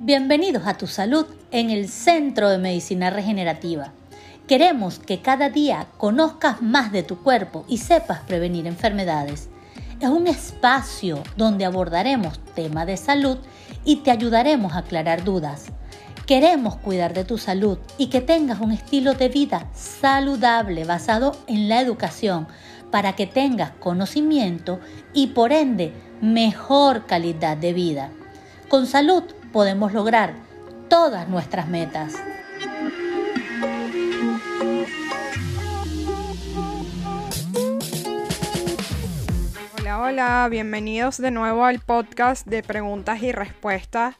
Bienvenidos a Tu Salud en el Centro de Medicina Regenerativa. Queremos que cada día conozcas más de tu cuerpo y sepas prevenir enfermedades. Es un espacio donde abordaremos temas de salud y te ayudaremos a aclarar dudas. Queremos cuidar de tu salud y que tengas un estilo de vida saludable basado en la educación para que tengas conocimiento y por ende mejor calidad de vida. Con salud podemos lograr todas nuestras metas. Hola, hola, bienvenidos de nuevo al podcast de preguntas y respuestas.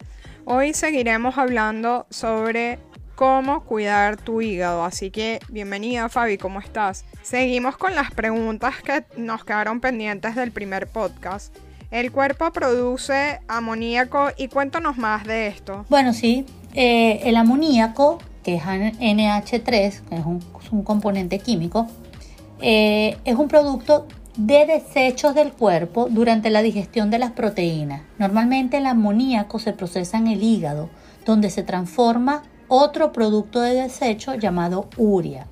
Hoy seguiremos hablando sobre cómo cuidar tu hígado, así que bienvenida Fabi, ¿cómo estás? Seguimos con las preguntas que nos quedaron pendientes del primer podcast. El cuerpo produce amoníaco y cuéntanos más de esto. Bueno, sí, eh, el amoníaco, que es NH3, que es un, componente químico, eh, es un producto de desechos del cuerpo durante la digestión de las proteínas. Normalmente el amoníaco se procesa en el hígado, donde se transforma otro producto de desecho llamado urea.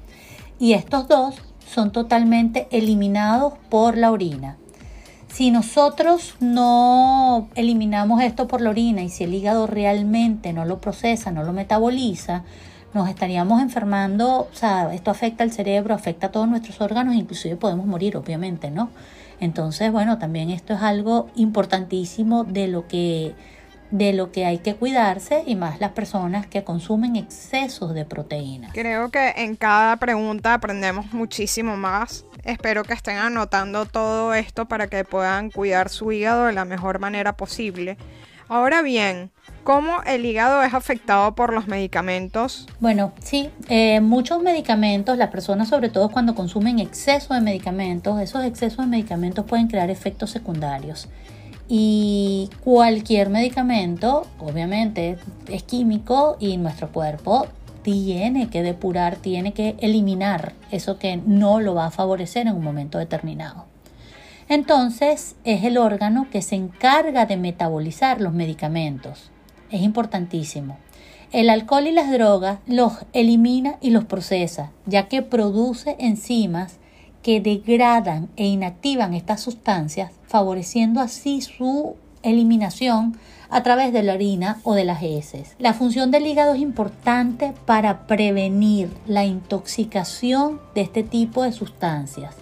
Y estos dos son totalmente eliminados por la orina. Si nosotros no eliminamos esto por la orina y si el hígado realmente no lo procesa, no lo metaboliza, nos estaríamos enfermando, o sea, esto afecta al cerebro, afecta a todos nuestros órganos, inclusive podemos morir, obviamente, ¿no? Entonces, bueno, también esto es algo importantísimo de lo que de lo que hay que cuidarse y más las personas que consumen excesos de proteínas. Creo que en cada pregunta aprendemos muchísimo más Espero que estén anotando todo esto para que puedan cuidar su hígado de la mejor manera posible. Ahora bien, ¿cómo el hígado es afectado por los medicamentos? Bueno, sí, eh, muchos medicamentos, las personas sobre todo cuando consumen exceso de medicamentos, esos excesos de medicamentos pueden crear efectos secundarios. Y cualquier medicamento, obviamente, es químico y nuestro cuerpo tiene que depurar, tiene que eliminar eso que no lo va a favorecer en un momento determinado. Entonces es el órgano que se encarga de metabolizar los medicamentos. Es importantísimo. El alcohol y las drogas los elimina y los procesa, ya que produce enzimas que degradan e inactivan estas sustancias, favoreciendo así su eliminación a través de la orina o de las heces. La función del hígado es importante para prevenir la intoxicación de este tipo de sustancias,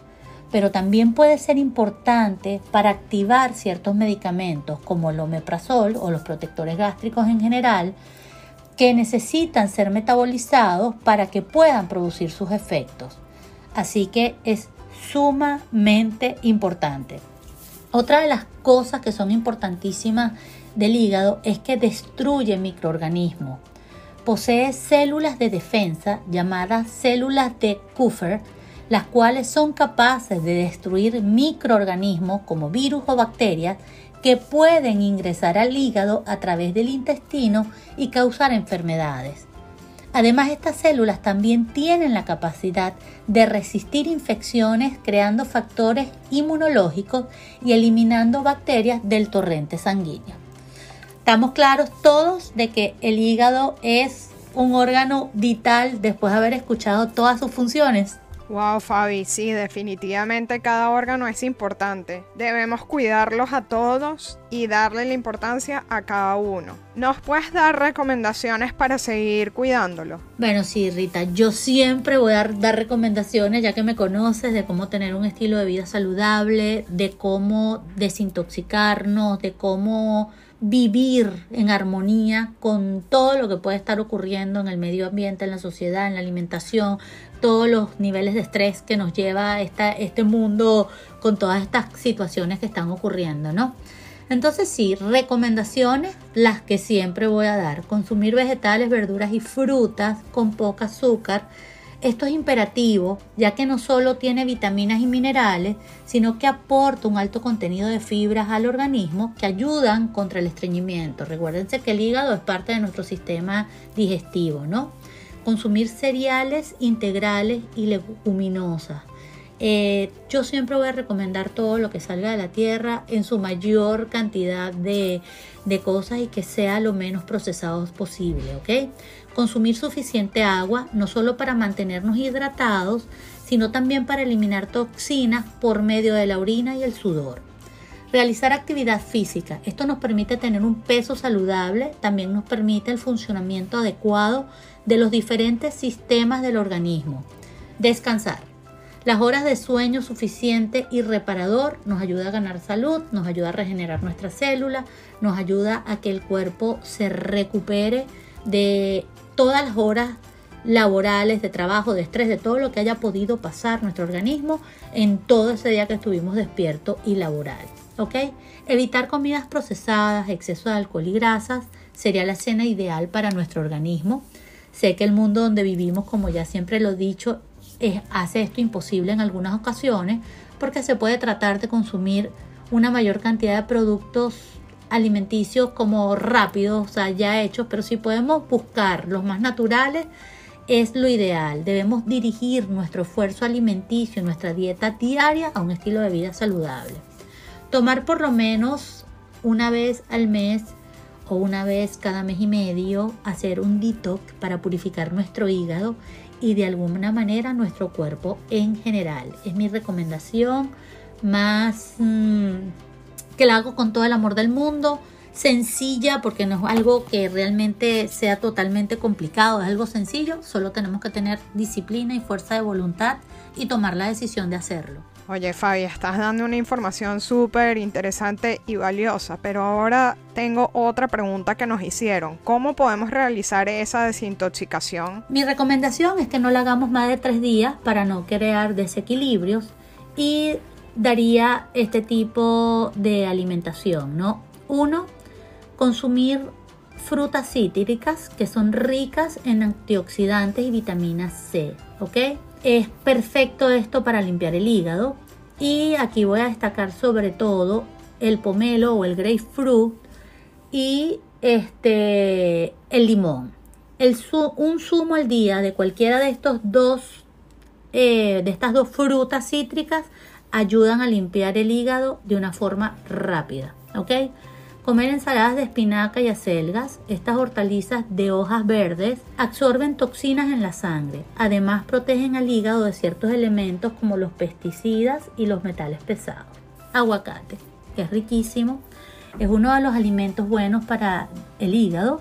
pero también puede ser importante para activar ciertos medicamentos como el omeprazol o los protectores gástricos en general, que necesitan ser metabolizados para que puedan producir sus efectos. Así que es sumamente importante. Otra de las cosas que son importantísimas del hígado es que destruye microorganismos. Posee células de defensa llamadas células de Kupfer, las cuales son capaces de destruir microorganismos como virus o bacterias que pueden ingresar al hígado a través del intestino y causar enfermedades. Además, estas células también tienen la capacidad de resistir infecciones creando factores inmunológicos y eliminando bacterias del torrente sanguíneo. Estamos claros todos de que el hígado es un órgano vital después de haber escuchado todas sus funciones. Wow, Fabi, sí, definitivamente cada órgano es importante. Debemos cuidarlos a todos y darle la importancia a cada uno. ¿Nos puedes dar recomendaciones para seguir cuidándolo? Bueno, sí, Rita, yo siempre voy a dar recomendaciones, ya que me conoces, de cómo tener un estilo de vida saludable, de cómo desintoxicarnos, de cómo vivir en armonía con todo lo que puede estar ocurriendo en el medio ambiente, en la sociedad, en la alimentación, todos los niveles de estrés que nos lleva esta, este mundo con todas estas situaciones que están ocurriendo, ¿no? Entonces sí, recomendaciones, las que siempre voy a dar. Consumir vegetales, verduras y frutas con poca azúcar, esto es imperativo, ya que no solo tiene vitaminas y minerales, sino que aporta un alto contenido de fibras al organismo que ayudan contra el estreñimiento. Recuérdense que el hígado es parte de nuestro sistema digestivo, ¿no? Consumir cereales integrales y leguminosas. Eh, yo siempre voy a recomendar todo lo que salga de la tierra en su mayor cantidad de, de cosas y que sea lo menos procesados posible, ¿ok? Consumir suficiente agua, no solo para mantenernos hidratados, sino también para eliminar toxinas por medio de la orina y el sudor. Realizar actividad física. Esto nos permite tener un peso saludable, también nos permite el funcionamiento adecuado de los diferentes sistemas del organismo. Descansar. Las horas de sueño suficiente y reparador nos ayuda a ganar salud, nos ayuda a regenerar nuestras células, nos ayuda a que el cuerpo se recupere de todas las horas laborales, de trabajo, de estrés, de todo lo que haya podido pasar nuestro organismo en todo ese día que estuvimos despierto y laboral. ¿ok? Evitar comidas procesadas, exceso de alcohol y grasas sería la cena ideal para nuestro organismo. Sé que el mundo donde vivimos, como ya siempre lo he dicho, hace esto imposible en algunas ocasiones porque se puede tratar de consumir una mayor cantidad de productos alimenticios como rápidos, o sea, ya hechos, pero si podemos buscar los más naturales, es lo ideal. Debemos dirigir nuestro esfuerzo alimenticio, nuestra dieta diaria a un estilo de vida saludable. Tomar por lo menos una vez al mes o una vez cada mes y medio, hacer un detox para purificar nuestro hígado y de alguna manera nuestro cuerpo en general. Es mi recomendación más mm, que la hago con todo el amor del mundo, sencilla porque no es algo que realmente sea totalmente complicado, es algo sencillo, solo tenemos que tener disciplina y fuerza de voluntad y tomar la decisión de hacerlo. Oye Fabi, estás dando una información súper interesante y valiosa, pero ahora tengo otra pregunta que nos hicieron. ¿Cómo podemos realizar esa desintoxicación? Mi recomendación es que no la hagamos más de tres días para no crear desequilibrios y daría este tipo de alimentación, ¿no? Uno, consumir frutas cítricas que son ricas en antioxidantes y vitamina C, ¿ok? Es perfecto esto para limpiar el hígado. Y aquí voy a destacar sobre todo el pomelo o el grapefruit y este, el limón. El un zumo al día de cualquiera de estos dos, eh, de estas dos frutas cítricas ayudan a limpiar el hígado de una forma rápida. ¿Ok? Comer ensaladas de espinaca y acelgas, estas hortalizas de hojas verdes, absorben toxinas en la sangre. Además, protegen al hígado de ciertos elementos como los pesticidas y los metales pesados. Aguacate, que es riquísimo, es uno de los alimentos buenos para el hígado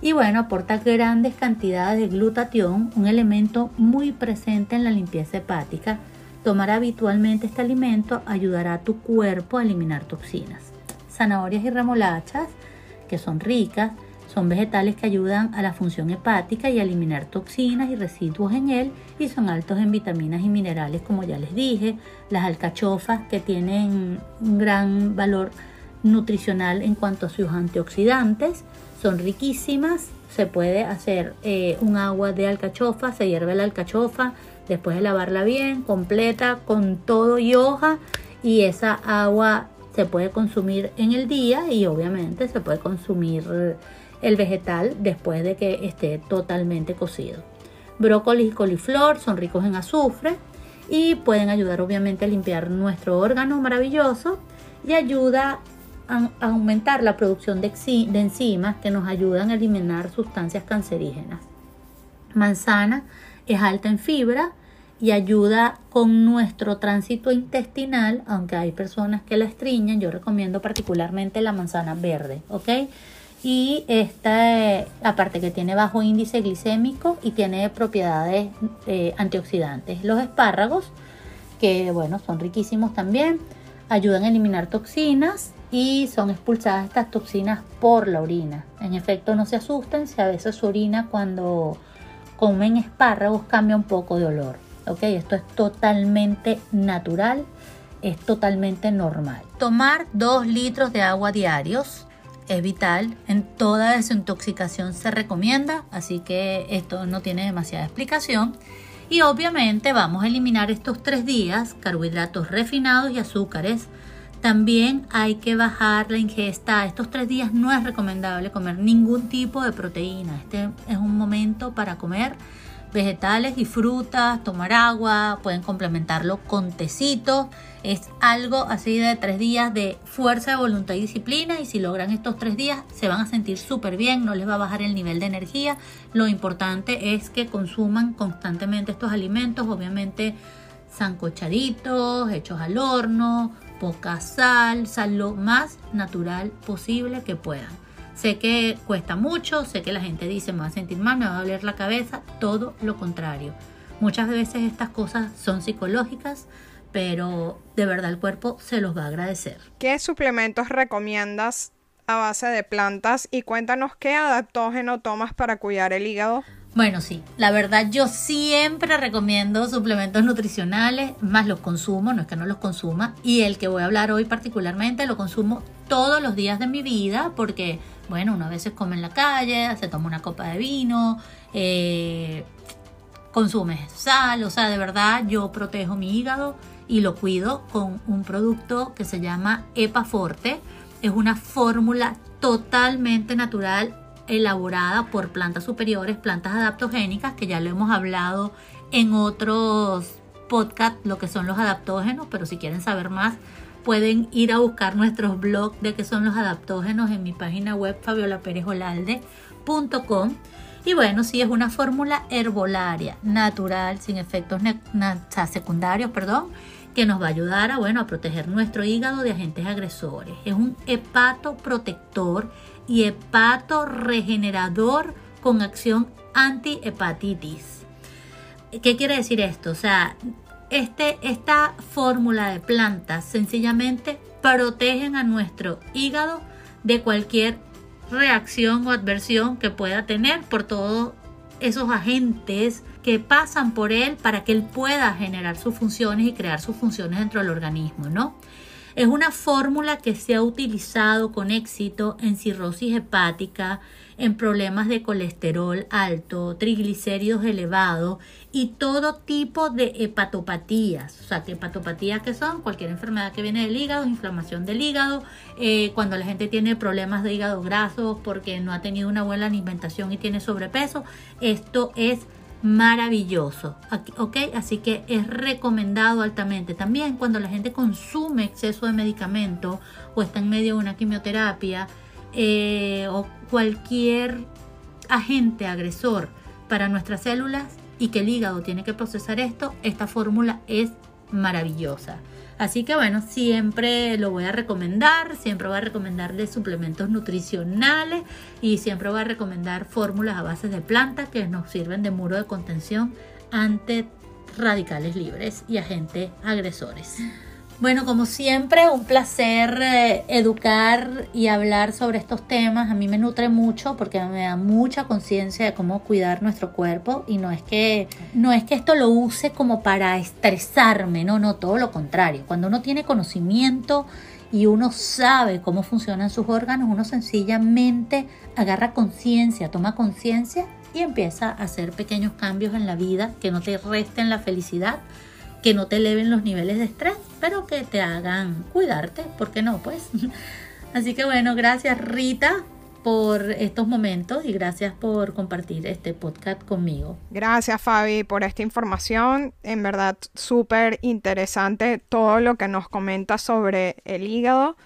y bueno, aporta grandes cantidades de glutatión, un elemento muy presente en la limpieza hepática. Tomar habitualmente este alimento ayudará a tu cuerpo a eliminar toxinas zanahorias y remolachas, que son ricas, son vegetales que ayudan a la función hepática y a eliminar toxinas y residuos en él y son altos en vitaminas y minerales como ya les dije. Las alcachofas que tienen un gran valor nutricional en cuanto a sus antioxidantes son riquísimas. Se puede hacer eh, un agua de alcachofa, se hierve la alcachofa después de lavarla bien, completa con todo y hoja y esa agua se puede consumir en el día y obviamente se puede consumir el vegetal después de que esté totalmente cocido. Brócoli y coliflor son ricos en azufre y pueden ayudar obviamente a limpiar nuestro órgano maravilloso y ayuda a aumentar la producción de, de enzimas que nos ayudan a eliminar sustancias cancerígenas. Manzana es alta en fibra y ayuda con nuestro tránsito intestinal, aunque hay personas que la estriñan, yo recomiendo particularmente la manzana verde, ¿ok? Y esta, aparte que tiene bajo índice glicémico y tiene propiedades eh, antioxidantes. Los espárragos, que bueno, son riquísimos también, ayudan a eliminar toxinas y son expulsadas estas toxinas por la orina. En efecto, no se asusten si a veces su orina cuando comen espárragos cambia un poco de olor. ¿ok? Esto es totalmente natural, es totalmente normal. Tomar 2 litros de agua diarios es vital. En toda desintoxicación se recomienda, así que esto no tiene demasiada explicación. Y obviamente vamos a eliminar estos tres días carbohidratos refinados y azúcares. También hay que bajar la ingesta. Estos tres días no es recomendable comer ningún tipo de proteína. Este es un momento para comer vegetales y frutas, tomar agua, pueden complementarlo con tecitos. Es algo así de tres días de fuerza de voluntad y disciplina y si logran estos tres días se van a sentir súper bien, no les va a bajar el nivel de energía. Lo importante es que consuman constantemente estos alimentos, obviamente sancochaditos, hechos al horno, poca sal, sal lo más natural posible que puedan. Sé que cuesta mucho, sé que la gente dice me va a sentir mal, me va a doler la cabeza, todo lo contrario. Muchas veces estas cosas son psicológicas, pero de verdad el cuerpo se los va a agradecer. ¿Qué suplementos recomiendas a base de plantas y cuéntanos qué adaptógeno tomas para cuidar el hígado? Bueno, sí, la verdad yo siempre recomiendo suplementos nutricionales, más los consumo, no es que no los consuma, y el que voy a hablar hoy particularmente lo consumo todos los días de mi vida porque bueno, uno a veces come en la calle, se toma una copa de vino, eh, consume sal, o sea, de verdad yo protejo mi hígado y lo cuido con un producto que se llama Epaforte. Es una fórmula totalmente natural elaborada por plantas superiores, plantas adaptogénicas, que ya lo hemos hablado en otros podcasts, lo que son los adaptógenos, pero si quieren saber más, pueden ir a buscar nuestros blogs de qué son los adaptógenos en mi página web fabiolaperejolalde.com. Y bueno, sí es una fórmula herbolaria, natural, sin efectos secundarios, perdón, que nos va a ayudar a, bueno, a proteger nuestro hígado de agentes agresores. Es un hepato protector y hepato regenerador con acción antihepatitis. ¿Qué quiere decir esto? O sea, este, esta fórmula de plantas sencillamente protegen a nuestro hígado de cualquier reacción o adversión que pueda tener por todos esos agentes que pasan por él para que él pueda generar sus funciones y crear sus funciones dentro del organismo, ¿no? Es una fórmula que se ha utilizado con éxito en cirrosis hepática, en problemas de colesterol alto, triglicéridos elevados y todo tipo de hepatopatías. O sea, que hepatopatías que son cualquier enfermedad que viene del hígado, inflamación del hígado, eh, cuando la gente tiene problemas de hígado graso porque no ha tenido una buena alimentación y tiene sobrepeso, esto es maravilloso, ¿ok? Así que es recomendado altamente. También cuando la gente consume exceso de medicamento o está en medio de una quimioterapia, eh, o cualquier agente agresor para nuestras células y que el hígado tiene que procesar esto, esta fórmula es maravillosa. Así que bueno, siempre lo voy a recomendar, siempre voy a recomendarle suplementos nutricionales y siempre voy a recomendar fórmulas a base de plantas que nos sirven de muro de contención ante radicales libres y agentes agresores. Bueno, como siempre, un placer eh, educar y hablar sobre estos temas. A mí me nutre mucho porque me da mucha conciencia de cómo cuidar nuestro cuerpo y no es que no es que esto lo use como para estresarme, no, no, todo lo contrario. Cuando uno tiene conocimiento y uno sabe cómo funcionan sus órganos, uno sencillamente agarra conciencia, toma conciencia y empieza a hacer pequeños cambios en la vida que no te resten la felicidad que no te eleven los niveles de estrés, pero que te hagan cuidarte, ¿por qué no? Pues. Así que bueno, gracias Rita por estos momentos y gracias por compartir este podcast conmigo. Gracias Fabi por esta información, en verdad súper interesante todo lo que nos comenta sobre el hígado.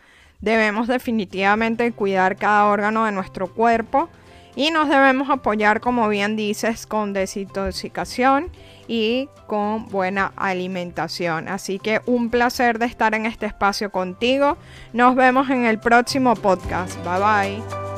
Debemos definitivamente cuidar cada órgano de nuestro cuerpo y nos debemos apoyar, como bien dices, con desintoxicación y con buena alimentación. Así que un placer de estar en este espacio contigo. Nos vemos en el próximo podcast. Bye bye.